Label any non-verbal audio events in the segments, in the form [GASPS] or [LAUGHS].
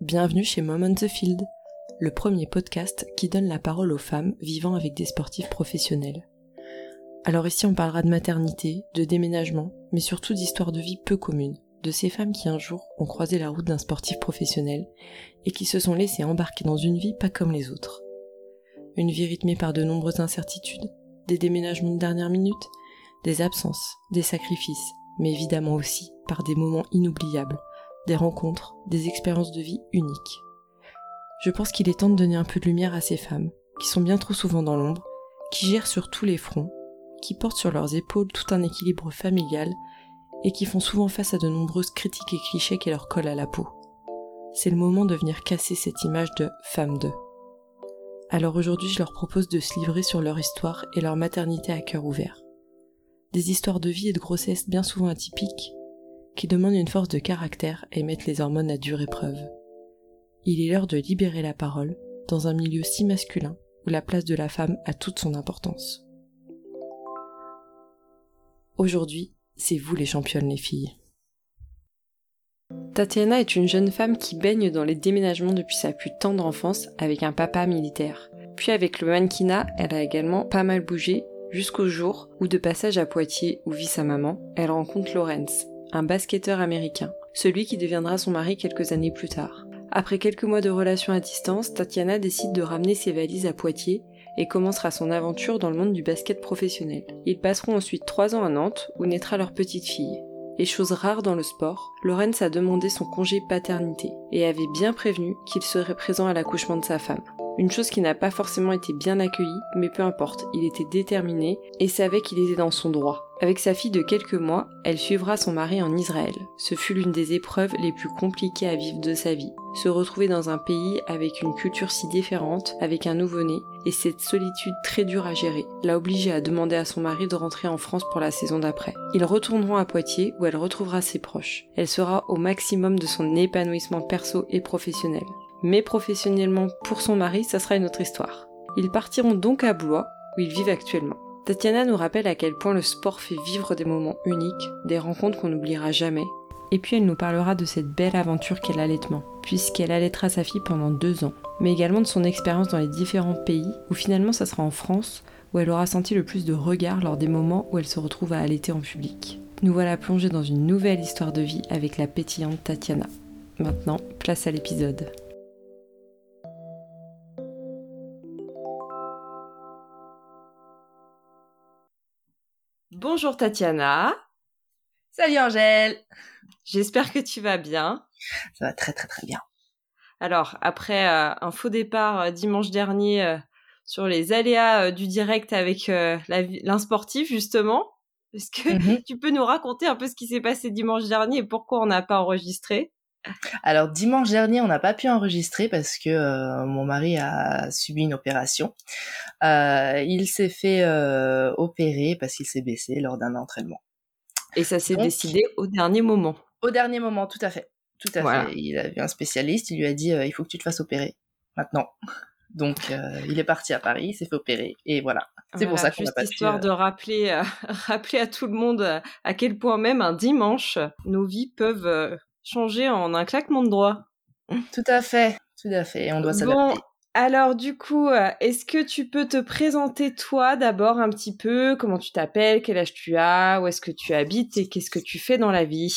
Bienvenue chez Mom on the Field, le premier podcast qui donne la parole aux femmes vivant avec des sportifs professionnels. Alors ici on parlera de maternité, de déménagement, mais surtout d'histoires de vie peu communes, de ces femmes qui un jour ont croisé la route d'un sportif professionnel et qui se sont laissées embarquer dans une vie pas comme les autres. Une vie rythmée par de nombreuses incertitudes, des déménagements de dernière minute, des absences, des sacrifices, mais évidemment aussi par des moments inoubliables, des rencontres, des expériences de vie uniques. Je pense qu'il est temps de donner un peu de lumière à ces femmes, qui sont bien trop souvent dans l'ombre, qui gèrent sur tous les fronts, qui portent sur leurs épaules tout un équilibre familial et qui font souvent face à de nombreuses critiques et clichés qui leur collent à la peau. C'est le moment de venir casser cette image de femme de. Alors aujourd'hui, je leur propose de se livrer sur leur histoire et leur maternité à cœur ouvert. Des histoires de vie et de grossesse bien souvent atypiques, qui demandent une force de caractère et mettent les hormones à dure épreuve. Il est l'heure de libérer la parole dans un milieu si masculin où la place de la femme a toute son importance. Aujourd'hui, c'est vous les championnes les filles. Tatiana est une jeune femme qui baigne dans les déménagements depuis sa plus tendre enfance avec un papa militaire. Puis avec le mannequinat, elle a également pas mal bougé jusqu'au jour où de passage à Poitiers où vit sa maman, elle rencontre Lawrence, un basketteur américain, celui qui deviendra son mari quelques années plus tard. Après quelques mois de relation à distance, Tatiana décide de ramener ses valises à Poitiers et commencera son aventure dans le monde du basket professionnel. Ils passeront ensuite trois ans à Nantes où naîtra leur petite fille. Et chose rare dans le sport, Lorenz a demandé son congé paternité et avait bien prévenu qu'il serait présent à l'accouchement de sa femme. Une chose qui n'a pas forcément été bien accueillie, mais peu importe, il était déterminé et savait qu'il était dans son droit. Avec sa fille de quelques mois, elle suivra son mari en Israël. Ce fut l'une des épreuves les plus compliquées à vivre de sa vie. Se retrouver dans un pays avec une culture si différente, avec un nouveau-né, et cette solitude très dure à gérer, l'a obligée à demander à son mari de rentrer en France pour la saison d'après. Ils retourneront à Poitiers où elle retrouvera ses proches. Sera au maximum de son épanouissement perso et professionnel mais professionnellement pour son mari, ça sera une autre histoire. Ils partiront donc à Blois, où ils vivent actuellement. Tatiana nous rappelle à quel point le sport fait vivre des moments uniques, des rencontres qu'on n'oubliera jamais. Et puis elle nous parlera de cette belle aventure qu'est l'allaitement, puisqu'elle allaitera sa fille pendant deux ans, mais également de son expérience dans les différents pays, où finalement ça sera en France, où elle aura senti le plus de regards lors des moments où elle se retrouve à allaiter en public. Nous voilà plongés dans une nouvelle histoire de vie avec la pétillante Tatiana. Maintenant, place à l'épisode. Bonjour Tatiana. Salut Angèle. J'espère que tu vas bien. Ça va très très très bien. Alors, après euh, un faux départ euh, dimanche dernier euh, sur les aléas du direct avec l'insportif justement, est-ce que mhm. tu peux nous raconter un peu ce qui s'est passé dimanche dernier et pourquoi on n'a pas enregistré? Alors dimanche dernier, on n'a pas pu enregistrer parce que euh, mon mari a subi une opération. Euh, il s'est fait euh, opérer parce qu'il s'est baissé lors d'un entraînement. Et ça s'est décidé au dernier moment. Au dernier moment, tout à fait. Tout à fait. Il a vu un spécialiste, il lui a dit il faut que tu te fasses opérer maintenant. Donc il est parti à Paris, il s'est fait opérer et voilà. C'est pour ça qu'on pas histoire de rappeler, [LAUGHS] rappeler à tout le monde à quel point même un dimanche, nos vies peuvent changer en un claquement de doigts. Tout à fait, tout à fait. On doit s'adapter. Bon, alors du coup, euh, est-ce que tu peux te présenter toi d'abord un petit peu? Comment tu t'appelles? Quel âge tu as? Où est-ce que tu habites? Et qu'est-ce que tu fais dans la vie?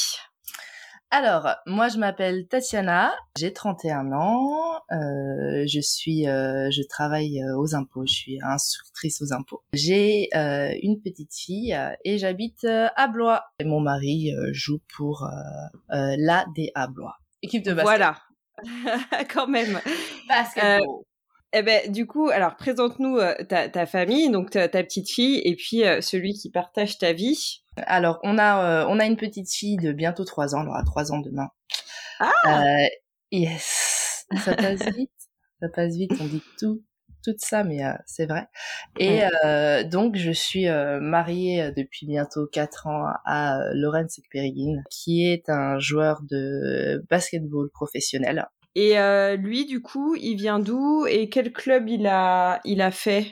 Alors, moi je m'appelle Tatiana, j'ai 31 ans, euh, je suis, euh, je travaille euh, aux impôts, je suis instructrice aux impôts. J'ai une petite fille et j'habite à Blois. Et mon mari joue pour l'ADA Blois, équipe de basket. Voilà, [LAUGHS] quand même. Basketball. Eh ben, du coup, alors présente-nous ta, ta, famille, donc ta, ta, petite fille, et puis celui qui partage ta vie. Alors, on a, euh, on a une petite fille de bientôt 3 ans, elle aura 3 ans demain. Ah euh, Yes Ça passe vite, ça passe vite, on dit tout, tout ça, mais euh, c'est vrai. Et donc, je suis mariée depuis bientôt 4 ans à Lorenz Ekperigin, qui est un joueur de basketball professionnel. Et lui, du coup, il vient d'où et quel club il a, il a fait?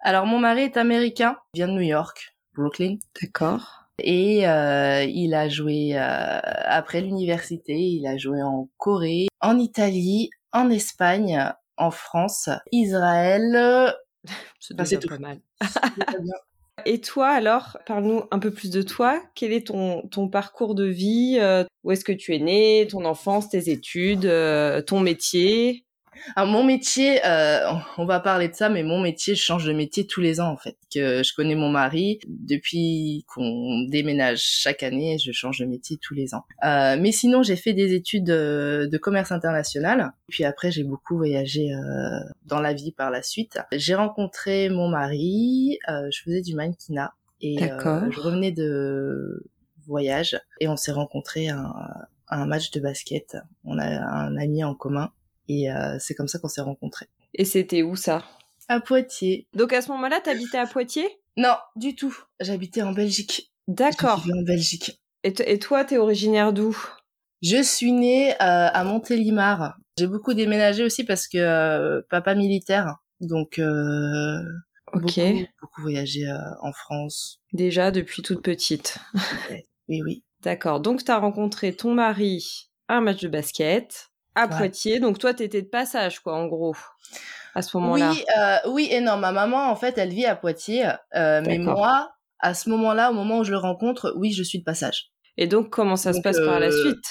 Alors, mon mari est américain, vient de New York, Brooklyn. D'accord. Et euh, il a joué euh, après l'université, il a joué en Corée, en Italie, en Espagne, en France, Israël. [LAUGHS] C'est pas mal. [LAUGHS] Et toi alors, parle-nous un peu plus de toi. Quel est ton, ton parcours de vie? Euh, Où est-ce que tu es né Ton enfance, tes études, euh, ton métier? Alors mon métier, euh, on va parler de ça, mais mon métier, je change de métier tous les ans en fait. Que je connais mon mari depuis qu'on déménage chaque année, je change de métier tous les ans. Euh, mais sinon, j'ai fait des études de, de commerce international. Puis après, j'ai beaucoup voyagé euh, dans la vie par la suite. J'ai rencontré mon mari. Euh, je faisais du mannequinat et euh, je revenais de voyage et on s'est rencontrés à un, à un match de basket. On a un ami en commun et euh, c'est comme ça qu'on s'est rencontrés. Et c'était où ça? À Poitiers. Donc à ce moment-là, t'habitais à Poitiers? Non, du tout. J'habitais en Belgique. D'accord. en Belgique. Et, et toi, t'es originaire d'où? Je suis née euh, à Montélimar. J'ai beaucoup déménagé aussi parce que euh, papa militaire, donc euh, ok. beaucoup, beaucoup voyagé euh, en France. Déjà depuis toute petite. oui, oui. D'accord. Donc t'as rencontré ton mari à un match de basket à Ouais. Poitiers. Donc toi, t'étais de passage, quoi, en gros, à ce moment-là. Oui, euh, oui et non. Ma maman, en fait, elle vit à Poitiers, euh, mais moi, à ce moment-là, au moment où je le rencontre, oui, je suis de passage. Et donc, comment ça se passe par la euh, suite?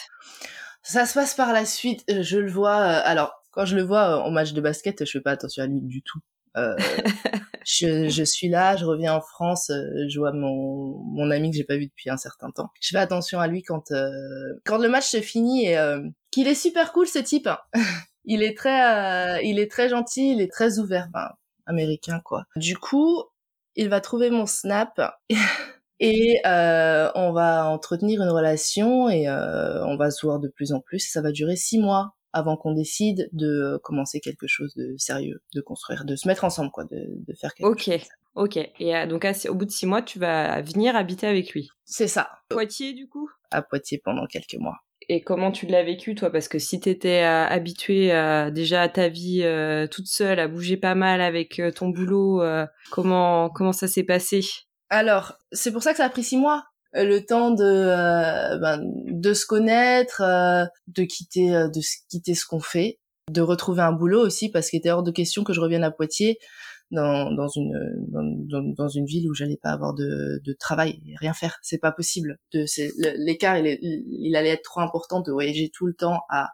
Ça se passe par la suite. euh, Je le vois. euh, alors, quand je le vois euh, au match de basket, je fais pas attention à lui du tout. Euh, [LAUGHS] je, je suis là, je reviens en France, je vois mon, mon ami que j'ai pas vu depuis un certain temps. Je fais attention à lui quand euh, quand le match se finit et euh, qu'il est super cool ce type. hein. [LAUGHS] il est très euh, il est très gentil, il est très ouvert, enfin, américain quoi. Du coup, il va trouver mon snap. [LAUGHS] Et euh, on va entretenir une relation et euh, on va se voir de plus en plus. Ça va durer six mois avant qu'on décide de commencer quelque chose de sérieux, de construire, de se mettre ensemble, quoi, de, de faire quelque Ok, chose. ok. Et euh, donc, au bout de six mois, tu vas venir habiter avec lui. C'est ça, Poitiers, du coup? À Poitiers pendant quelques mois. Et comment tu l'as vécu, toi? Parce que si t'étais euh, habituée euh, déjà à ta vie euh, toute seule, à bouger pas mal avec euh, ton boulot, euh, comment comment ça s'est passé? Alors, c'est pour ça que ça a pris six mois. Le temps de ben, de se connaître, de quitter de quitter ce qu'on fait, de retrouver un boulot aussi parce qu'il était hors de question que je revienne à Poitiers dans dans une dans, dans, une ville où j'allais pas avoir de de travail, et rien faire, c'est pas possible. De c'est le- l'écart il, il allait être trop important de voyager tout le temps à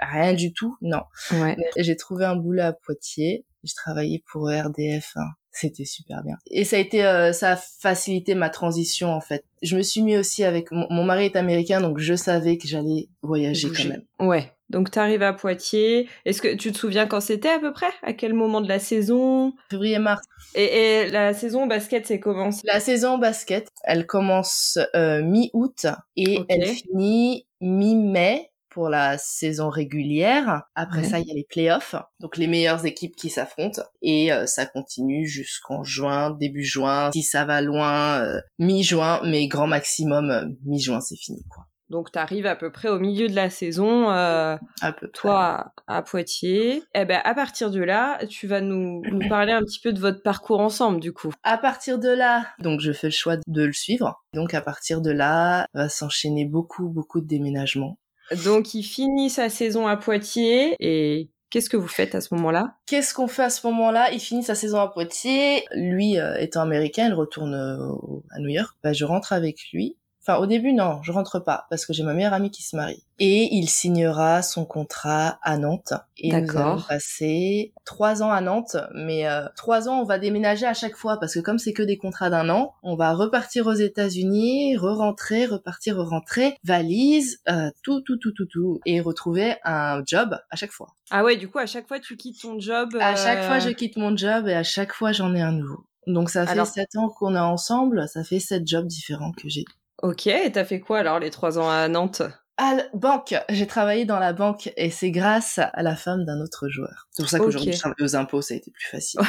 rien du tout. Non. Ouais. J'ai trouvé un boulot à Poitiers. Je travaillais pour RDF. hein. C'était super bien. Et ça a été, euh, ça a facilité ma transition en fait. Je me suis mis aussi avec mon, mon mari est américain, donc je savais que j'allais voyager Bouger. quand même. Ouais. Donc t'arrives à Poitiers. Est-ce que tu te souviens quand c'était à peu près? À quel moment de la saison? Février-mars. et, et la saison basket, c'est comment? La saison basket, elle commence euh, mi-août et elle finit mi-mai pour la saison régulière. Après Ouais. ça, il y a les playoffs, donc les meilleures équipes qui s'affrontent et euh, ça continue jusqu'en juin, début juin. Si ça va loin, euh, mi-juin, mais grand maximum euh, mi-juin, c'est fini quoi. Donc t'arrives à peu près au milieu de la saison. euh, Un peu. près. toi à Poitiers. Eh ben à partir de là, tu vas nous, nous parler un petit peu de votre parcours ensemble du coup. À partir de là, donc je fais le choix de le suivre. Donc à partir de là, va s'enchaîner beaucoup beaucoup de déménagements. Donc il finit sa saison à Poitiers et qu'est-ce que vous faites à ce moment-là? Qu'est-ce qu'on fait à ce moment-là? Il finit sa saison à Poitiers. Lui, euh, étant américain, il retourne euh, à New York. Bah, je rentre avec lui. Enfin, au début, non, je rentre pas parce que j'ai ma meilleure amie qui se marie. Et il signera son contrat à Nantes. Et nous allons passer trois ans à Nantes. Mais euh, trois ans, on va déménager à chaque fois parce que comme c'est que des contrats d'un an, on va repartir aux États-Unis, re-rentrer, repartir, re-rentrer, valise, euh, tout, tout, tout, tout, tout, et retrouver un job à chaque fois. Ah ouais, du coup à chaque fois tu quittes ton job. À chaque euh, fois, je quitte mon job et à chaque fois, j'en ai un nouveau. Donc ça fait Alors- sept ans qu'on est ensemble, ça fait sept jobs différents que j'ai. Ok, et t'as fait quoi alors les trois ans à Nantes? À la banque, j'ai travaillé dans la banque et c'est grâce à la femme d'un autre joueur. C'est pour ça qu'aujourd'hui, je travaille aux impôts, ça a été plus facile.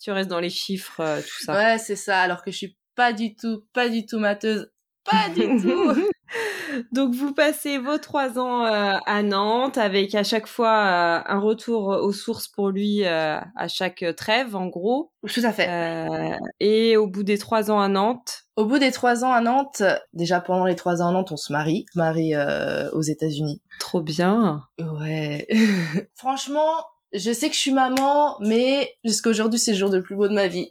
Tu restes dans les chiffres, euh, tout ça. Ouais, c'est ça, alors que je suis pas du tout, pas du tout mateuse. Pas du tout. [LAUGHS] Donc vous passez vos trois ans euh, à Nantes avec à chaque fois euh, un retour aux sources pour lui euh, à chaque trêve en gros. Tout à fait. et au bout des trois ans à Nantes? Au bout des trois ans à Nantes, déjà pendant les trois ans à Nantes, on se marie, on se marie aux États-Unis. Trop bien. Ouais. [LAUGHS] Franchement, je sais que je suis maman, mais jusqu'à aujourd'hui, c'est le jour le plus beau de ma vie.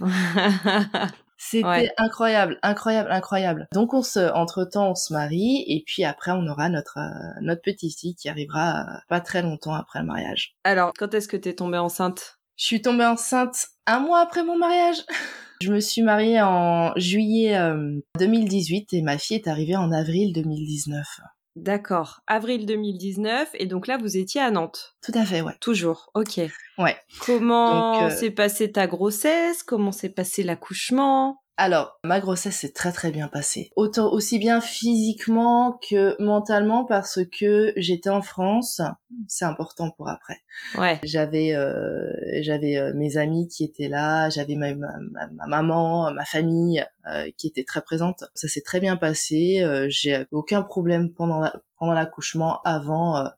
[LAUGHS] C'était incroyable, incroyable, incroyable. Donc on se, entre temps, on se marie et puis après on aura notre euh, notre petite fille qui arrivera euh, pas très longtemps après le mariage. Alors quand est-ce que t'es tombée enceinte? Je suis tombée enceinte un mois après mon mariage. [LAUGHS] Je me suis mariée en juillet 2018 euh, et ma fille est arrivée en avril 2019. D'accord. Avril 2019. Et donc là, vous étiez à Nantes. Tout à fait, ouais. Toujours. Ok. Ouais. Comment euh, s'est passée ta grossesse? Comment s'est passé l'accouchement? Alors, ma grossesse s'est très très bien passée. Autant aussi bien physiquement que mentalement parce que j'étais en France, c'est important pour après. Ouais. J'avais euh, j'avais euh, mes amis qui étaient là, j'avais ma, maman, ma famille euh, qui était très présente. Ça s'est très bien passé. Euh, j'ai aucun problème pendant pendant l'accouchement, avant,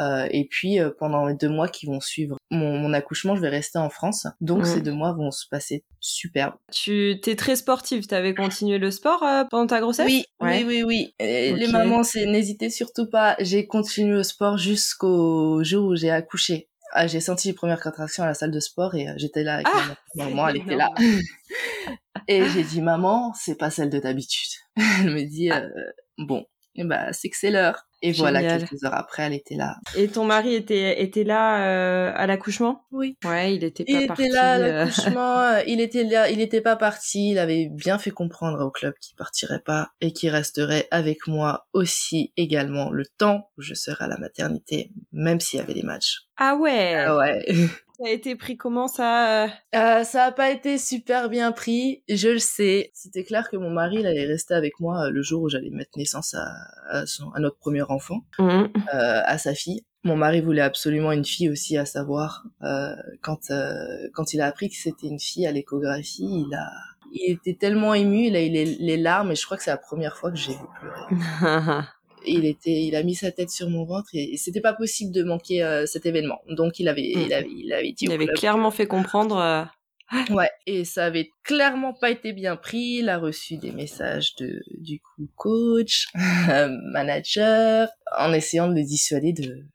euh, et puis euh, pendant les deux mois qui vont suivre mon, mon, accouchement, je vais rester en France. Donc ces deux mois vont se passer superbe. Tu t'es très sportive. T'avais continué le sport euh, pendant ta grossesse? Oui, oui, oui, oui. Les mamans, c'est n'hésitez surtout pas. J'ai continué le sport jusqu'au jour où j'ai accouché. Ah, j'ai senti les premières contractions à la salle de sport et j'étais là avec ah, ma maman, elle était là. [LAUGHS] et j'ai dit maman, c'est pas celle de d'habitude. [LAUGHS] elle me dit ah. bon, bah c'est que c'est l'heure. Et voilà, quelques heures après, elle était là. Et ton mari était était là euh, à l'accouchement? Oui. Ouais, il était pas il parti. Il était là à euh. l'accouchement. [LAUGHS] Euh, il était là. Il était pas parti. Il avait bien fait comprendre au club qu'il partirait pas et qu'il resterait avec moi aussi également le temps où je serai à la maternité, même s'il y avait des matchs. Ah ouais. Ah ouais. [LAUGHS] Ça a été pris comment ça euh, Ça a pas été super bien pris, je le sais. C'était clair que mon mari il allait rester avec moi euh, le jour où j'allais mettre naissance à, à, son, à notre premier enfant, mmh. euh, à sa fille. Mon mari voulait absolument une fille aussi, à savoir euh, quand euh, quand il a appris que c'était une fille à l'échographie, il a il était tellement ému, il a eu les, les larmes et je crois que c'est la première fois que j'ai vu pleurer. [LAUGHS] il était, il a mis sa tête sur mon ventre et, c'était pas possible de manquer euh, cet événement. Donc il avait, il mm. avait, il avait dit. Il avait clairement fait comprendre. Euh, ouais, et ça avait clairement pas été bien pris. Il a reçu des messages de, du coup, coach, [LAUGHS] manager, en essayant de le dissuader de,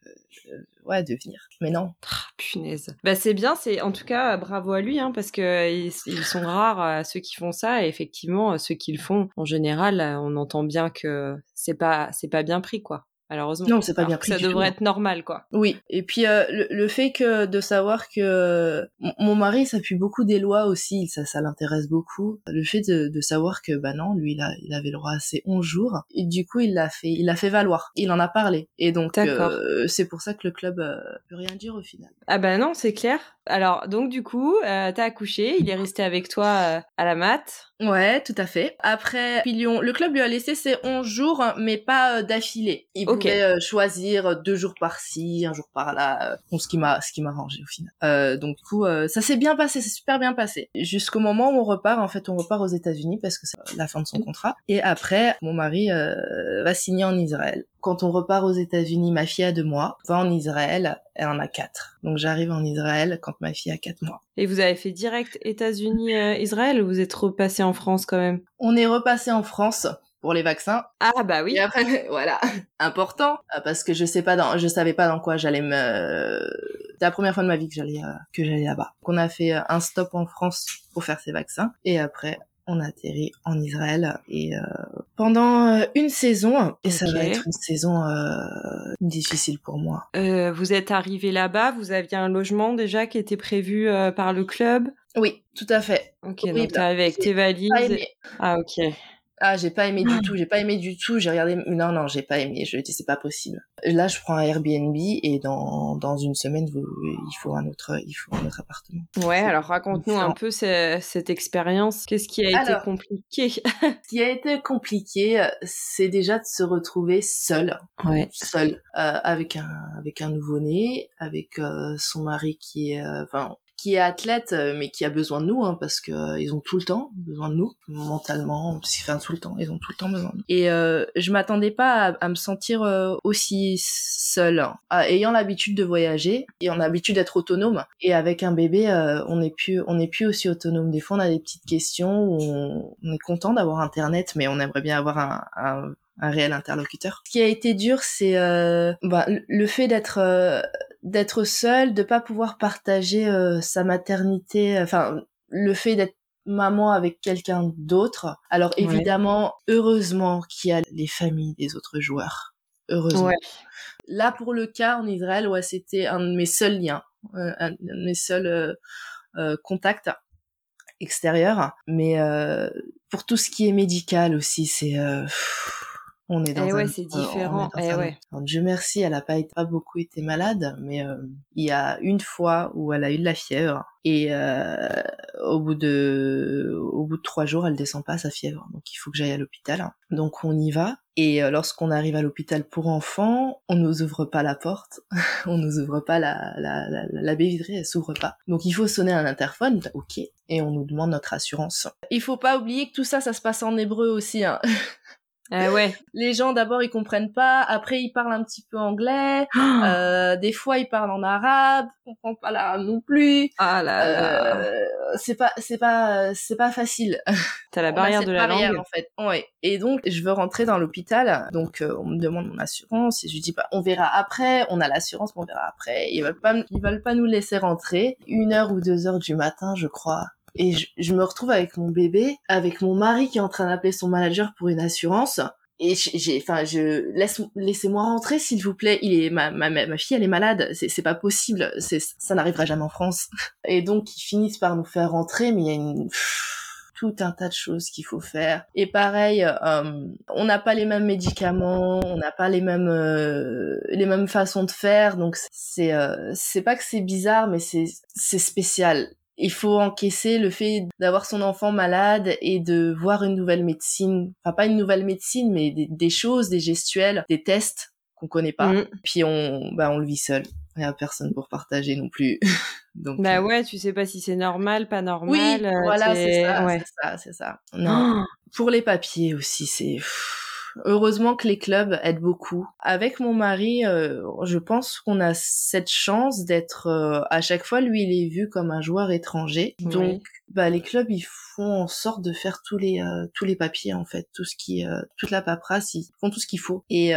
ouais, de venir. Mais non. Ah, punaise. Bah, c'est bien, c'est en tout cas bravo à lui, hein, parce que ils, sont rares euh, ceux qui font ça, et effectivement, ceux qui le font, en général, on entend bien que c'est pas, c'est pas bien pris, quoi malheureusement. Non, c'est pas bien pris. Ça devrait être normal, quoi. Oui. Et puis euh, le, fait que de savoir que mon mari s'appuie beaucoup des lois aussi, ça, ça l'intéresse beaucoup. Le fait de, de, savoir que bah non, lui, il, a, il avait le droit à ses 11 jours. Et du coup, il l'a fait, il l'a fait valoir. Il en a parlé. Et donc, euh, c'est pour ça que le club euh, peut rien dire au final. Ah bah non, c'est clair. Alors, donc du coup, euh, t'as accouché, il est resté avec toi euh, à la mat. Ouais, tout à fait. Après, Pilion, le club lui a laissé ses 11 jours, mais pas euh, d'affilée. Il pouvait choisir deux jours par-ci, un jour par-là, ce qui m'a ce qui m'a arrangé au final. donc du coup, ça s'est bien passé, c'est super bien passé. Jusqu'au moment où on repart, en fait, on repart aux États-Unis parce que c'est la fin de son contrat. Et après, mon mari va signer en Israël quand on repart aux États-Unis, ma fille a deux mois, va en Israël, elle en a quatre. Donc j'arrive en Israël quand ma fille a quatre mois. Et vous avez fait direct États-Unis-Israël ou vous êtes repassé en France quand même? On est repassé en France pour les vaccins. Ah bah oui. Et après [LAUGHS] voilà, important euh, parce que je sais pas dans je savais pas dans quoi j'allais me c'est la première fois de ma vie que j'allais euh, que j'allais là-bas. Qu'on a fait euh, un stop en France pour faire ces vaccins et après on a atterri en Israël et euh, pendant une saison et ça va être une saison euh, difficile pour moi. vous êtes arrivé là-bas, vous aviez un logement déjà qui était prévu par le club? Oui, tout à fait. Ok, donc t'es avec tes valises. Ah ok. Ah, j'ai pas aimé du tout, j'ai pas aimé du tout, j'ai regardé, non, non, j'ai pas aimé, je dis c'est pas possible. Là, je prends un Airbnb et dans, dans une semaine, il faut un autre, il faut un autre appartement. Ouais, alors raconte-nous un peu cette expérience, qu'est-ce qui a été compliqué? ce qui a été compliqué, c'est déjà de se retrouver seul. Ouais. Seul, euh, avec un, avec un nouveau-né, avec euh, son mari qui est, euh, enfin, qui est athlète, euh, mais qui a besoin de nous, hein, parce que euh, ils ont tout le temps besoin de nous, mentalement, enfin tout le temps, ils ont tout le temps besoin de nous. Et euh, je m'attendais pas à, me sentir aussi seule, hein. ah, ayant l'habitude de voyager et on a l'habitude d'être autonome. Et avec un bébé, on n'est plus, on n'est plus aussi autonome. Des fois, on a des petites questions où on, est content d'avoir Internet, mais on aimerait bien avoir un, un un réel interlocuteur. Ce qui a été dur, c'est euh, bah, le fait d'être euh, d'être seul, de pas pouvoir partager euh, sa maternité, enfin le fait d'être maman avec quelqu'un d'autre. Alors évidemment, heureusement qu'il y a les familles des autres joueurs. Heureusement. Là pour le cas en Israël, ouais, c'était un de mes seuls liens, un de mes seuls contacts extérieurs. Mais pour tout ce qui est médical aussi, c'est on est dans eh ouais, c'est différent. Eh ouais. Dieu merci, elle a pas, pas beaucoup été malade, mais euh, il y a une fois où elle a eu de la fièvre et euh, au bout de au bout de trois jours, elle descend pas sa fièvre, donc il faut que j'aille à l'hôpital. Donc on y va et euh, lorsqu'on arrive à l'hôpital pour enfants, on nous ouvre pas la porte, [LAUGHS] on nous ouvre pas la la la, la baie vitrée, elle s'ouvre pas. Donc il faut sonner un interphone, ok, et on nous demande notre assurance. Il faut pas oublier que tout ça, ça se passe en hébreu aussi. Hein. [LAUGHS] Ah ouais. [LAUGHS] Les gens d'abord ils comprennent pas, après ils parlent un petit peu anglais, [GASPS] euh, des fois ils parlent en arabe, on comprend pas l'arabe non plus. Ah là là. Euh, c'est pas c'est pas c'est pas facile. [LAUGHS] T'as la barrière de la langue en fait. Ouais. Et donc je veux rentrer dans l'hôpital, donc euh, on me demande mon assurance et je dis pas on verra après, on a l'assurance mais on verra après. Ils veulent pas ils veulent pas nous laisser rentrer. Une heure ou deux heures du matin je crois et je, me retrouve avec mon bébé, avec mon mari qui est en train d'appeler son manager pour une assurance. Et j'ai, enfin, je laisse, laissez-moi rentrer s'il vous plaît. Il est ma, ma, ma fille, elle est malade. C'est, c'est pas possible. C'est, ça n'arrivera jamais en France. Et donc ils finissent par nous faire rentrer, mais il y a une tout un tas de choses qu'il faut faire. Et pareil, euh, on n'a pas les mêmes médicaments, on n'a pas les mêmes euh, les mêmes façons de faire, donc c'est euh, c'est pas que c'est bizarre, mais c'est c'est spécial il faut encaisser le fait d'avoir son enfant malade et de voir une nouvelle médecine, enfin pas une nouvelle médecine, mais des, choses, des gestuels, des tests qu'on connaît pas. Mm. Puis on, bah on le vit seul. Il n'y a personne pour partager non plus. [LAUGHS] Donc, bah euh, ouais, tu sais pas si c'est normal, pas normal. Oui, voilà, c'est ça, c'est ça, c'est ça. Non. [GASPS] pour les papiers aussi, c'est Heureusement que les clubs aident beaucoup. Avec mon mari, euh, je pense qu'on a cette chance d'être euh, à chaque fois, lui, il est vu comme un joueur étranger. Donc, bah, les clubs, ils font en sorte de faire tous les euh, tous les papiers en fait, tout ce qui, toute la paperasse, ils font tout ce qu'il faut. Et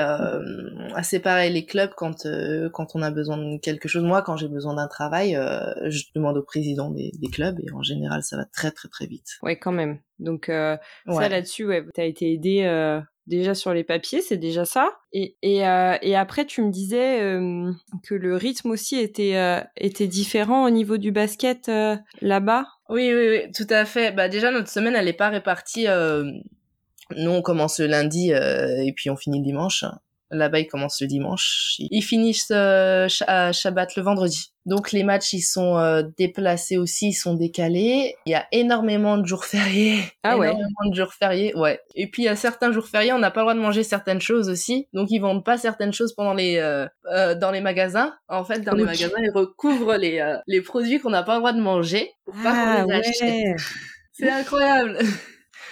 c'est pareil, les clubs quand quand on a besoin de quelque chose. Moi, quand j'ai besoin d'un travail, je demande au président des, des, clubs et en général, ça va très très très vite. Ouais, quand même. Donc ça là-dessus, ouais, t'as été aidé déjà sur les papiers, c'est déjà ça. Et, et, euh, et, après, tu me disais euh, que le rythme aussi était, euh, était différent au niveau du basket là-bas. Oui, oui, oui, tout à fait. Bah déjà, notre semaine, elle n'est pas répartie. Nous, on commence le lundi et puis on finit le dimanche. Là-bas, ils commencent le dimanche. Ils finissent euh, à Shabbat le vendredi. Donc les matchs, ils sont euh, déplacés aussi, ils sont décalés. Il y a énormément de jours fériés. Ah énormément de jours fériés, ouais. Et puis il y a certains jours fériés, on n'a pas le droit de manger certaines choses aussi. Donc ils vendent pas certaines choses pendant les euh, euh dans les magasins. En fait, dans les magasins, ils recouvrent les euh, les produits qu'on n'a pas le droit de manger pour pas ah, les [LAUGHS] C'est incroyable.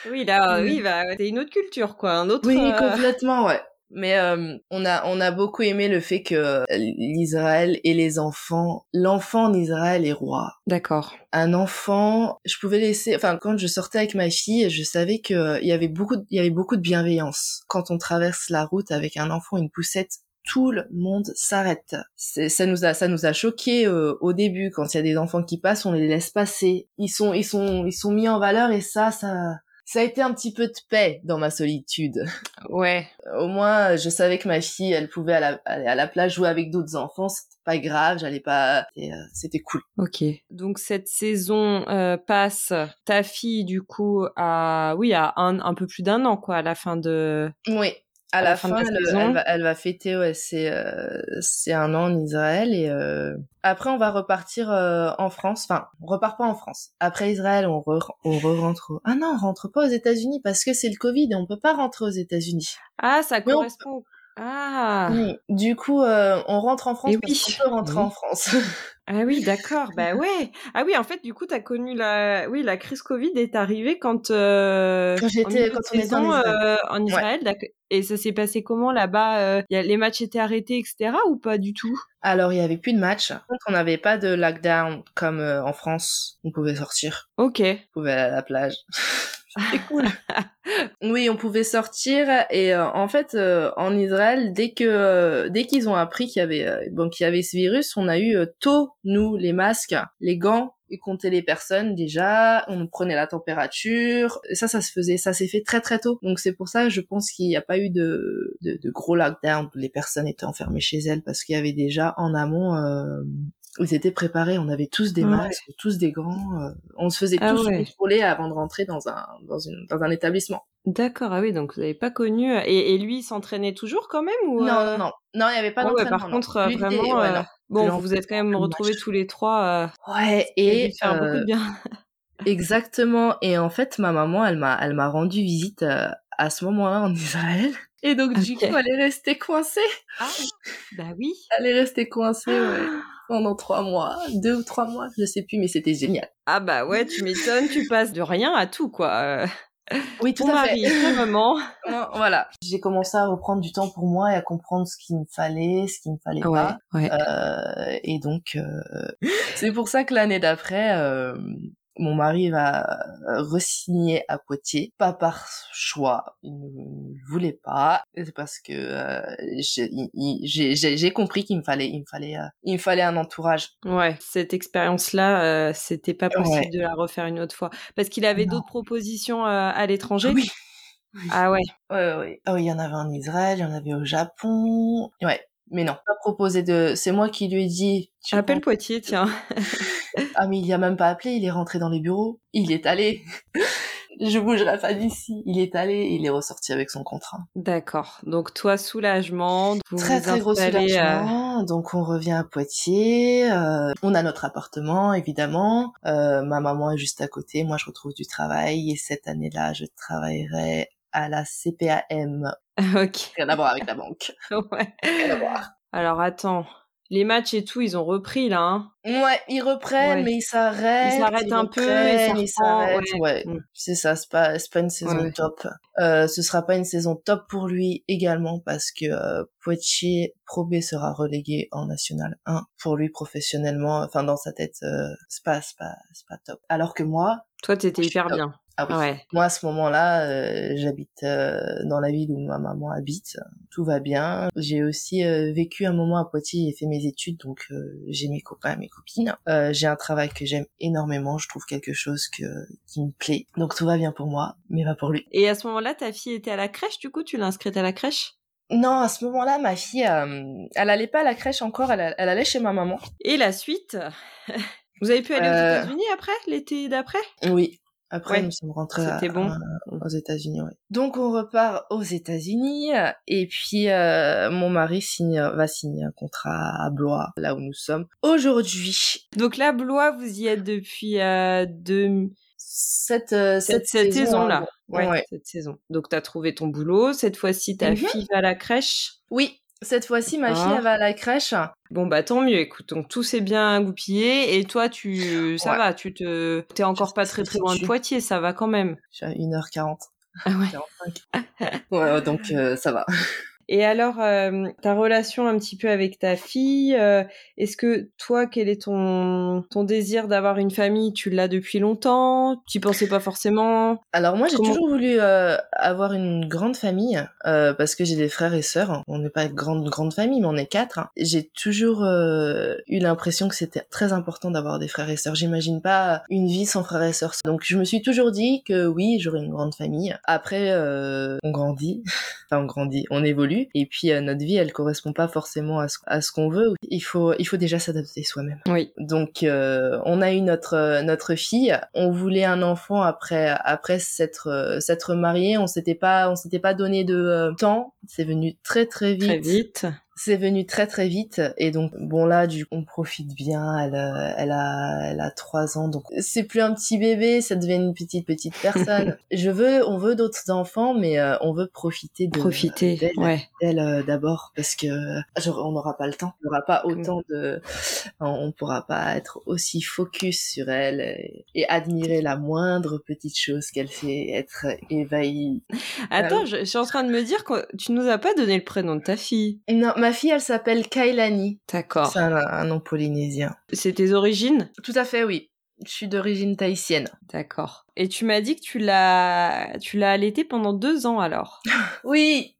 Oui, là, oui, bah, c'est une autre culture, quoi, un autre. Oui, complètement, ouais. Mais euh, on a on a beaucoup aimé le fait que l'Israël et les enfants, l'enfant en Israël est roi. D'accord. Un enfant, je pouvais laisser, enfin quand je sortais avec ma fille, je savais que il y avait beaucoup, il y avait beaucoup de bienveillance. Quand on traverse la route avec un enfant, une poussette, tout le monde s'arrête. Ça nous a, ça nous a choqué euh, au début quand il y a des enfants qui passent, on les laisse passer. Ils sont, ils sont, ils sont mis en valeur et ça, ça, ça a été un petit peu de paix dans ma solitude. [LAUGHS] Ouais. Au moins, je savais que ma fille, elle pouvait aller à la plage jouer avec d'autres enfants. C'était pas grave, j'allais pas. Euh, c'était cool. Ok. Donc cette saison euh, passe. Ta fille, du coup, a oui, a un, un peu plus d'un an, quoi, à la fin de. Oui à, la, fin, elle, va, fêter ouais c'est euh, c'est un an en Israël et euh, après on va repartir euh, en France. Enfin on repart pas en France. Après Israël on re, on re rentre ah non on rentre pas aux États-Unis parce que c'est le Covid et on peut pas rentrer aux États-Unis. Ah ça correspond. Ah. Du coup on rentre en France et parce peut rentrer en France [LAUGHS] Ah oui, d'accord. bah [LAUGHS] ouais. Ah oui, en fait, du coup, t'as connu la, oui, la crise Covid est arrivée quand, euh, quand j'étais, quand on était en Israël. Euh, en Israël Et ça s'est passé comment là-bas euh, Les matchs étaient arrêtés, etc. ou pas du tout? Alors, il y avait plus de matchs. On n'avait pas de lockdown comme euh, en France. On pouvait sortir. Ok. On pouvait aller à la plage. [LAUGHS] C'était cool. [LAUGHS] oui, on pouvait sortir et euh, en fait euh, en Israël dès que euh, dès qu'ils ont appris qu'il y avait bon qu'il y avait ce virus, on a eu tôt nous les masques, les gants et compter les personnes déjà, on prenait la température, et ça ça se faisait, ça s'est fait très très tôt. Donc c'est pour ça je pense qu'il n'y a pas eu de, de, de gros lockdown, les personnes étaient enfermées chez elles parce qu'il y avait déjà en amont ils étaient préparés, on avait tous des masques, tous des gants, euh, on se faisait ah tous contrôler avant de rentrer dans un dans, une, dans un établissement. D'accord, ah oui, donc vous n'avez pas connu. Euh, et, et lui, il s'entraînait toujours quand même ou Non, non, non, non, il n'y avait pas ah d'entraînement. par contre, vraiment, euh, bon, vous vous êtes quand même retrouvés tous les trois. ouais, et faire beaucoup de bien. exactement. Et en fait, ma maman, elle m'a, elle m'a rendu visite à ce moment-là en [LAUGHS] Israël. Et donc, du coup, elle est restée coincée. Ah, bah oui. Elle est restée coincée, ouais. Pendant trois mois, deux ou trois mois, je sais plus, mais c'était génial. Ah bah ouais, tu m'étonnes, tu passes de rien à tout, quoi. Oui, tout à mari, fait. maman. [LAUGHS] voilà. J'ai commencé à reprendre du temps pour moi et à comprendre ce qu'il me fallait, ce qu'il me fallait pas. Euh, et donc, euh, c'est pour ça que l'année d'après, euh, mon mari va euh, resigner à Poitiers, pas par choix, il ne voulait pas, c'est parce que euh, j'ai compris qu'il me fallait, il me fallait, euh, il me fallait un entourage. Ouais, cette expérience-là, c'était pas possible de la refaire une autre fois, parce qu'il avait d'autres propositions à l'étranger? Oui. Ah ouais. Ouais, ouais. Oh, il y en avait en Israël, il y en avait au Japon. Ouais. Mais non, pas proposé de. C'est moi qui lui ai dit. Appelle Poitiers, tiens. [LAUGHS] ah mais il a même pas appelé, il est rentré dans les bureaux, il est allé. [LAUGHS] je bougerai pas d'ici. Il est allé, il est ressorti avec son contrat. D'accord. Donc toi, soulagement. très très gros soulagement. Donc on revient à Poitiers. Euh, on a notre appartement évidemment. Euh, ma maman est juste à côté. Moi, je retrouve du travail et cette année-là, je travaillerai à la CPAM. [LAUGHS] ok. Rien à voir avec la banque. [LAUGHS] ouais. Rien à voir. Alors attends, les matchs et tout, ils ont repris là. Hein ouais, ils reprennent, mais ils s'arrêtent. Ils s'arrêtent un peu, ils s'arrêtent. Ouais, mm. c'est ça. C'est pas, pas une saison top. Euh, ce sera pas une saison top pour lui également parce que euh, Poitiers Pro B sera relégué en National 1 pour lui professionnellement. Enfin, dans sa tête, euh, c'est pas, c'est pas, c'est pas top. Alors que moi, toi, t'étais hyper bien. Ah oui. Moi, à ce moment-là, euh, j'habite euh, dans la ville où ma maman habite. Tout va bien. J'ai aussi euh, vécu un moment à Poitiers et fait mes études, donc j'ai mes copains, mes copines. j'ai un travail que j'aime énormément. Je trouve quelque chose que qui me plaît. Donc tout va bien pour moi, mais pas pour lui. Et à ce moment-là, ta fille était à la crèche. Du coup, tu l'as inscrite à la crèche? Non, à ce moment-là, ma fille, elle allait pas à la crèche encore, elle, elle allait chez ma maman. Et la suite? [LAUGHS] Vous avez pu aller aux États-Unis après, l'été d'après? Oui, après, nous sommes rentrés bon. aux États-Unis. Ouais. Donc, on repart aux États-Unis et puis euh, mon mari signe, va signer un contrat à Blois, là où nous sommes aujourd'hui. Donc là, Blois, vous y êtes depuis euh, deux... cette, euh, cette, cette, saison-là. ouais, cette saison. Donc, tu as trouvé ton boulot. Cette fois-ci, ta mhm. fille va à la crèche? Oui, cette fois-ci, ma fille, ah. elle va à la crèche. Bon, bah tant mieux, écoute, donc tout s'est bien goupillé. Et toi, tu, ça va, tu te, t'es encore pas très très loin de Poitiers, ça va quand même. Je suis à 1h40. Ah ouais. ouais, donc euh, ça va. Et alors, euh, ta relation un petit peu avec ta fille, euh, est-ce que toi, quel est ton, ton désir d'avoir une famille? Tu l'as depuis longtemps? Tu pensais pas forcément? Alors moi, j'ai toujours voulu euh, avoir une grande famille parce que j'ai des frères et sœurs. On n'est pas une grande grande famille, mais on est quatre. Hein. J'ai toujours eu l'impression que c'était très important d'avoir des frères et sœurs. J'imagine pas une vie sans frères et sœurs. Donc je me suis toujours dit que oui, j'aurais une grande famille. Après, on grandit, [LAUGHS] enfin on grandit, on évolue et puis euh, notre vie elle correspond pas forcément à ce, à ce qu'on veut. Il faut il faut déjà s'adapter soi-même. Oui. Donc euh, on a eu notre notre fille. On voulait un enfant après après s'être s'être marié on s'était pas on s'était pas donné de euh, temps. C'est venu très très vite. très vite c'est venu très très vite et donc bon là du on profite bien. Elle euh, elle a elle a trois ans donc c'est plus un petit bébé, ça devient une petite petite personne. [LAUGHS] Je veux on veut d'autres enfants mais euh, on veut profiter de profiter d'elle, ouais. euh, d'abord parce que genre, on n'aura pas le temps, on n'aura pas autant de on pourra pas être aussi focus sur elle et, et admirer la moindre petite chose qu'elle fait, être ébahi. Attends, je, je suis en train de me dire que tu nous as pas donné le prénom de ta fille. Non, ma fille elle s'appelle Kailani. D'accord. C'est un, un nom polynésien. C'est tes origines? Tout à fait, oui. Je suis d'origine tahitienne. D'accord. Et tu m'as dit que tu l'as, tu l'as allaité pendant deux ans alors. [LAUGHS] Oui.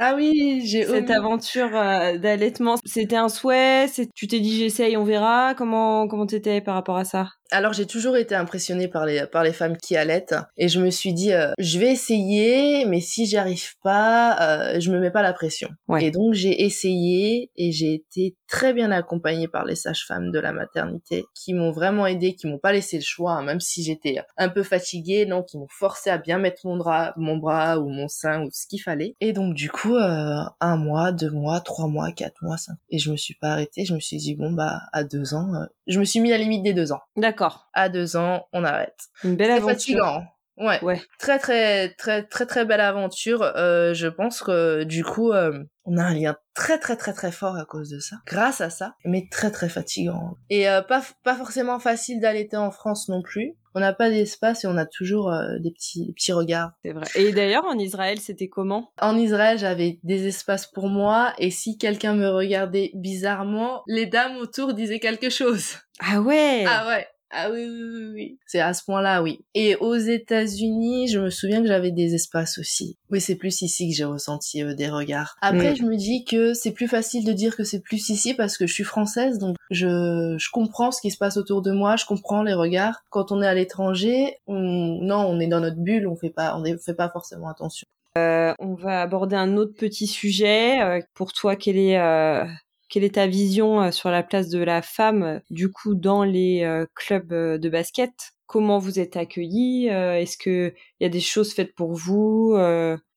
Ah oui, j'ai Cette omis. aventure euh, d'allaitement, c'était un souhait. c'est- Tu t'es dit j'essaye, on verra. Comment comment t'étais par rapport à ça? Alors j'ai toujours été impressionnée par les par les femmes qui allaitent et je me suis dit euh, je vais essayer mais si j'y arrive pas euh, je me mets pas la pression. Ouais. Et donc j'ai essayé et j'ai été très bien accompagnée par les sages-femmes de la maternité qui m'ont vraiment aidée, qui m'ont pas laissé le choix hein, même si j'étais un peu fatiguée, non, qui m'ont forcé à bien mettre mon bras mon bras ou mon sein ou ce qu'il fallait. Et donc du coup euh, un mois, deux mois, trois mois, quatre mois, cinq. Et je me suis pas arrêtée, je me suis dit bon bah à deux ans, euh, je me suis mis à la limite des deux ans D'accord. À deux ans, on arrête. Une belle C'est aventure. fatigant. Ouais. Ouais. Très très très très très belle aventure. Euh, je pense que du coup, euh, on a un lien très très très très fort à cause de ça, grâce à ça, mais très très fatigant. Et euh, pas pas forcément facile d'allaiter en France non plus. On n'a pas d'espace et on a toujours des petits des petits regards. C'est vrai. Et d'ailleurs en Israël, c'était comment? En Israël, j'avais des espaces pour moi et si quelqu'un me regardait bizarrement, les dames autour disaient quelque chose. Ah ouais? Ah ouais. Ah oui, oui, oui, oui. C'est à ce point-là, oui. Et aux États-Unis, je me souviens que j'avais des espaces aussi. Oui, c'est plus ici que j'ai ressenti euh, des regards. Après, Mm. je me dis que c'est plus facile de dire que c'est plus ici parce que je suis française, donc je, je comprends ce qui se passe autour de moi, je comprends les regards. Quand on est à l'étranger, on, non, on est dans notre bulle, on fait pas, on ne fait pas forcément attention. On va aborder un autre petit sujet. Euh, Pour toi, quelle est euh, quelle est ta vision euh, sur la place de la femme, euh, du coup, dans les euh, clubs de basket? Comment vous êtes accueillis Est-ce que il y a des choses faites pour vous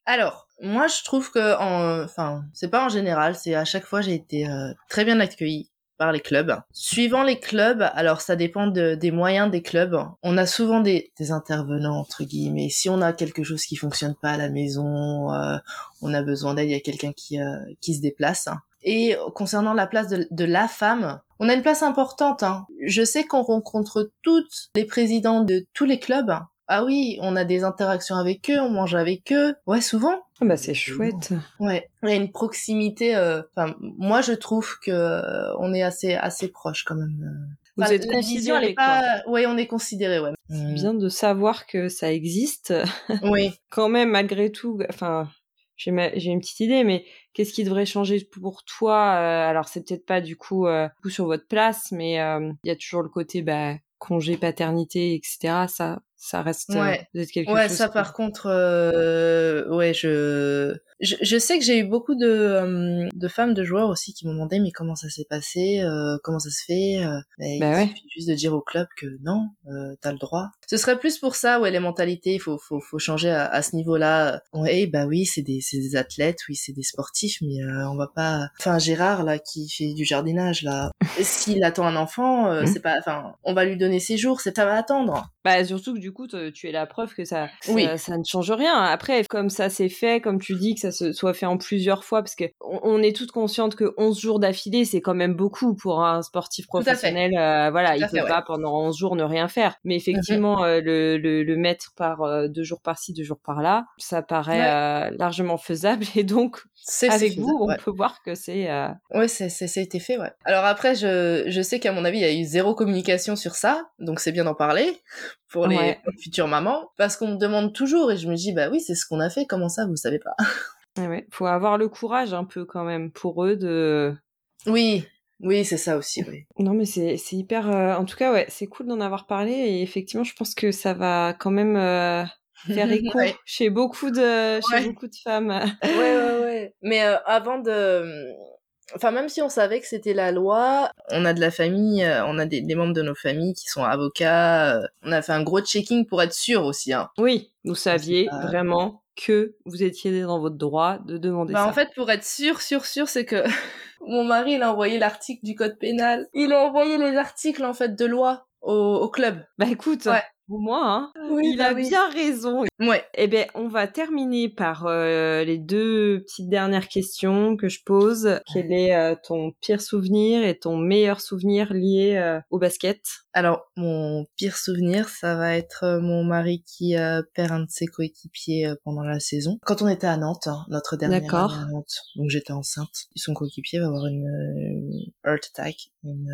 Alors, moi, je trouve que, en, enfin, c'est pas en général, c'est à chaque fois j'ai été très bien accueillie par les clubs. Suivant les clubs, alors ça dépend de- des moyens des clubs. On a souvent des, intervenants entre guillemets. Si on a quelque chose qui fonctionne pas à la maison, on a besoin d'aide, il y a quelqu'un qui qui se déplace. Et concernant la place de, de la femme, on a une place importante. hein. Je sais qu'on rencontre toutes les présidents de tous les clubs. Ah oui, on a des interactions avec eux, on mange avec eux. Ouais, souvent. ah bah c'est chouette. Ouais, il y a une proximité. euh, Enfin, moi je trouve que euh, on est assez assez proche quand même. Vous Enfin, êtes la vision, elle considérés est quoi. pas. Ouais, on est considéré, ouais. C'est bien de savoir que ça existe. Oui. [LAUGHS] Quand même, malgré tout, enfin, j'ai une petite idée, mais qu'est-ce qui devrait changer pour toi Euh, Alors, c'est peut-être pas du coup, euh, sur votre place, mais euh, il y a toujours le côté bah, congé paternité, etc. Ça, ça reste euh, Ouais. quelque Ouais, chose. ça par contre, euh, ouais, je... je je sais que j'ai eu beaucoup de euh, de femmes de joueurs aussi qui m'ont demandé mais comment ça s'est passé, comment ça se fait. mais Bah il ouais. suffit juste de dire au club que non, t'as le droit. Ce serait plus pour ça, ouais, les mentalités, il faut faut faut changer à, à ce niveau-là. Ouais, bah oui, c'est des des athlètes, oui, c'est des sportifs, mais on va pas. Enfin, Gérard là qui fait du jardinage là, [LAUGHS] s'il attend un enfant, Mhm. c'est pas. Enfin, on va lui donner ses jours, c'est ça va attendre. Bah, surtout que du coup, te- tu es la preuve que ça, ça, Oui. ça ne change rien. Après, comme ça s'est fait, comme tu dis, que ça se soit fait en plusieurs fois, parce que on, on est toutes conscientes que 11 jours d'affilée, c'est quand même beaucoup pour un sportif professionnel. euh, voilà, il à peut fait, ouais. pas pendant 11 jours ne rien faire. Mais effectivement, euh, le, le, le mettre par euh, deux jours par-ci, deux jours par-là, ça paraît Ouais. largement faisable. Et donc, avec vous, faisable, on ouais. peut voir que c'est... Ouais, ça a été fait, ouais. Alors après, je, je sais qu'à mon avis, il y a eu zéro communication sur ça, donc c'est bien d'en parler pour les Ouais. futures mamans, parce qu'on me demande toujours, et je me dis, bah oui, c'est ce qu'on a fait, comment ça, vous savez pas? Ouais, [LAUGHS] ouais. faut avoir le courage un peu quand même pour eux de... Oui, oui, c'est ça aussi, oui. Non, mais c'est c'est hyper. euh, En tout cas, ouais, c'est cool d'en avoir parlé et effectivement, je pense que ça va quand même euh, faire [LAUGHS] écho Ouais. chez beaucoup de chez Ouais. beaucoup de femmes. ouais, ouais, ouais. Mais euh, avant de... Enfin, même si on savait que c'était la loi, on a de la famille, euh, on a des, des membres de nos familles qui sont avocats, euh, on a fait un gros checking pour être sûr aussi, hein. Oui, vous saviez vraiment que vous étiez dans votre droit de demander Bah, ça. en fait, pour être sûr, sûr, sûr, c'est que [LAUGHS] Mon mari, il a envoyé l'article du code pénal. Il a envoyé les articles, en fait, de loi au, au club. Bah écoute, Ouais. Pour moi, hein, Oui, il bah a oui. bien raison. Ouais. Eh bien, on va terminer par euh, les deux petites dernières questions que je pose. Quel est euh, ton pire souvenir et ton meilleur souvenir lié euh, au basket? Alors, mon pire souvenir, ça va être mon mari qui perd un de ses coéquipiers pendant la saison. Quand on était à Nantes, hein, notre dernière année à Nantes, donc j'étais enceinte, son coéquipier va avoir une, une heart attack, une,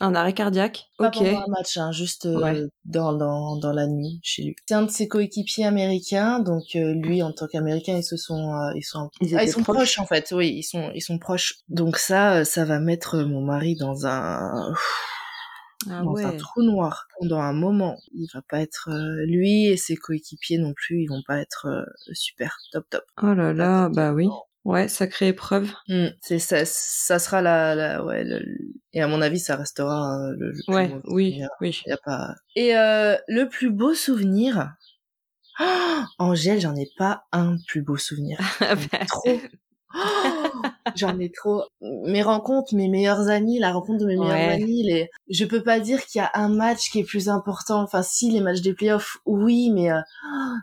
Un arrêt cardiaque? Pas Ok. pendant un match, hein, juste Ouais. dans, dans, dans la nuit chez lui. C'est un de ses coéquipiers américains, donc euh, lui, en tant qu'américain, ils se sont, euh, ils sont, Ils ah, ils sont proches. proches. en fait. Oui, ils sont, ils sont proches. Donc ça, euh, ça va mettre mon mari dans un, Ah dans un trou noir pendant un moment. Il va pas être euh, lui et ses coéquipiers non plus. Ils vont pas être euh, super top top. Oh là là, bah oui. Ouais, sacrée épreuve. Hmm, c'est ça, ça sera la, la ouais. le- et à mon avis, ça restera euh, le, le plus Ouais, mauvais oui, souvenir. oui. Y a pas. Et euh, le plus beau souvenir? Oh, Angèle, j'en ai pas un plus beau souvenir. [LAUGHS] Ah bah, trop. Oh, j'en ai trop. Mes rencontres, mes meilleurs amis, la rencontre de mes meilleurs Ouais. amis, les... je peux pas dire qu'il y a un match qui est plus important. Enfin, si, les matchs des playoffs, oui, mais euh,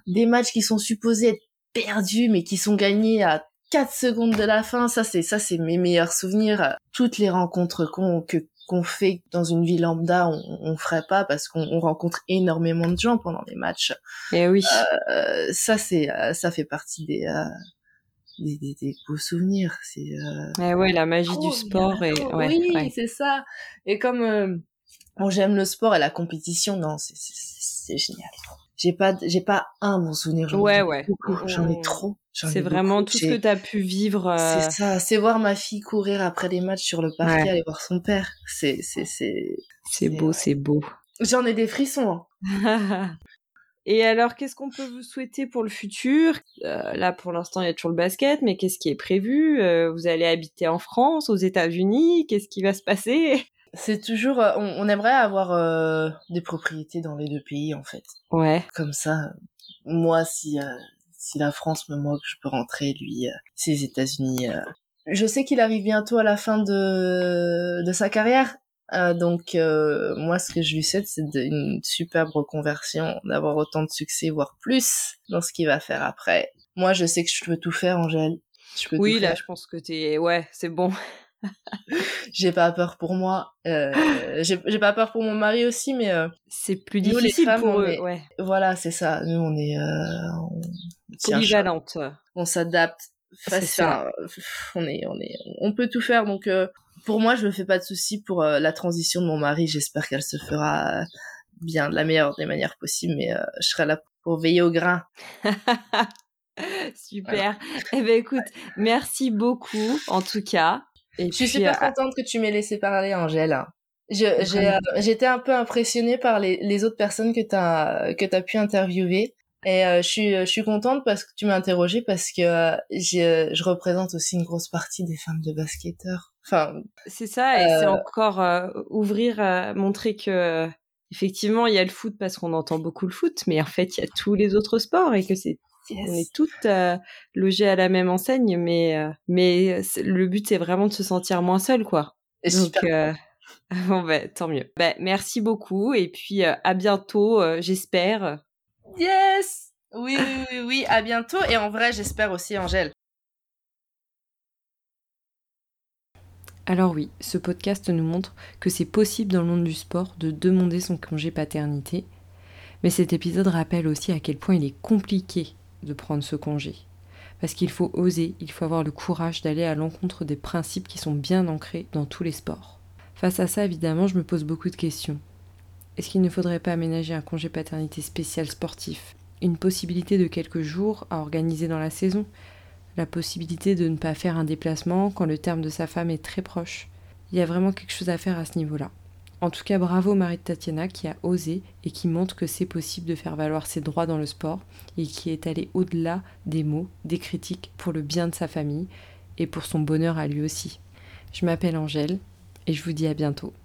des matchs qui sont supposés être perdus, mais qui sont gagnés à 4 secondes de la fin, ça, c'est, ça, c'est mes meilleurs souvenirs. Toutes les rencontres qu'on, que, qu'on fait dans une vie lambda, on, on ferait pas parce qu'on on rencontre énormément de gens pendant les matchs. eh oui. Euh, ça, c'est, euh, ça fait partie des, euh, des, des, des beaux souvenirs. C'est, euh, Eh ouais, la magie trop, du sport et ouais, oui, ouais. c'est ça. Et comme euh, bon, j'aime le sport et la compétition, non, c'est, génial. J'ai pas, j'ai pas un bon souvenir. j'en ai Ouais, ouais. J'en ai Mm. trop. C'est vraiment tout ce que t'as pu vivre. euh, C'est ça, c'est voir ma fille courir après les matchs sur le parquet, Ouais. aller voir son père. C'est, beau, c'est beau. J'en ai des frissons. hein. [LAUGHS] Et alors, qu'est-ce qu'on peut vous souhaiter pour le futur? Euh, Là, pour l'instant, il y a toujours le basket, mais qu'est-ce qui est prévu? Euh, Vous allez habiter en France, aux États-Unis Qu'est-ce qui va se passer? C'est toujours, on, on aimerait avoir euh, des propriétés dans les deux pays en fait. Ouais, Comme ça, moi, si euh, si la France me manque, je peux rentrer. Lui, euh, si les États-Unis. euh. Je sais qu'il arrive bientôt à la fin de de sa carrière. Euh, donc euh, moi, ce que je lui souhaite, c'est une superbe reconversion, d'avoir autant de succès, voire plus, dans ce qu'il va faire après. Moi, je sais que je peux tout faire, Angèle. Je peux oui, tout là, faire. je pense que t'es... Ouais, c'est bon. J'ai pas peur pour moi. Euh, j'ai pas peur pour mon mari aussi, mais euh, C'est plus Nous, les difficile femmes, pour eux, est- ouais. voilà, c'est ça. Nous, on est, euh, on. Polyvalente. on s'adapte. On est, on est, on peut tout faire. Donc, pour moi, je me fais pas de soucis pour la transition de mon mari. J'espère qu'elle se fera bien, de la meilleure des manières possibles. Mais je serai là pour veiller au grain. [LAUGHS] Super. Eh ben écoute, merci beaucoup, en tout cas. Et Je suis super euh, contente que tu m'aies laissé parler, Angèle. Vraiment. euh, j'étais un peu impressionnée par les, les autres personnes que t'as, que t'as pu interviewer. Et euh, je suis, je suis contente parce que tu m'as interrogée parce que euh, j'ai- je représente aussi une grosse partie des femmes de basketteurs. Enfin, C'est ça, et c'est Euh, encore euh, ouvrir, euh, montrer que euh, effectivement il y a le foot parce qu'on entend beaucoup le foot, mais en fait il y a tous les autres sports et que c'est on est toutes euh, logées à la même enseigne, mais euh, mais c'est- le but c'est vraiment de se sentir moins seul quoi. et Donc super. euh, [LAUGHS] bon ben tant mieux. Ben merci beaucoup et puis euh, à bientôt, euh, j'espère. Yes! Oui, oui, oui, oui, à bientôt. Et en vrai, j'espère aussi, Angèle. Alors oui, ce podcast nous montre que c'est possible dans le monde du sport de demander son congé paternité, mais cet épisode rappelle aussi à quel point il est compliqué de prendre ce congé. Parce qu'il faut oser, il faut avoir le courage d'aller à l'encontre des principes qui sont bien ancrés dans tous les sports. Face à ça, évidemment, je me pose beaucoup de questions. Est-ce qu'il ne faudrait pas aménager un congé paternité spécial sportif? Une possibilité de quelques jours à organiser dans la saison la possibilité de ne pas faire un déplacement quand le terme de sa femme est très proche. Il y a vraiment quelque chose à faire à ce niveau-là. En tout cas, bravo Marie de Tatiana qui a osé et qui montre que c'est possible de faire valoir ses droits dans le sport et qui est allée au-delà des mots, des critiques pour le bien de sa famille et pour son bonheur à lui aussi. Je m'appelle Angèle et je vous dis à bientôt.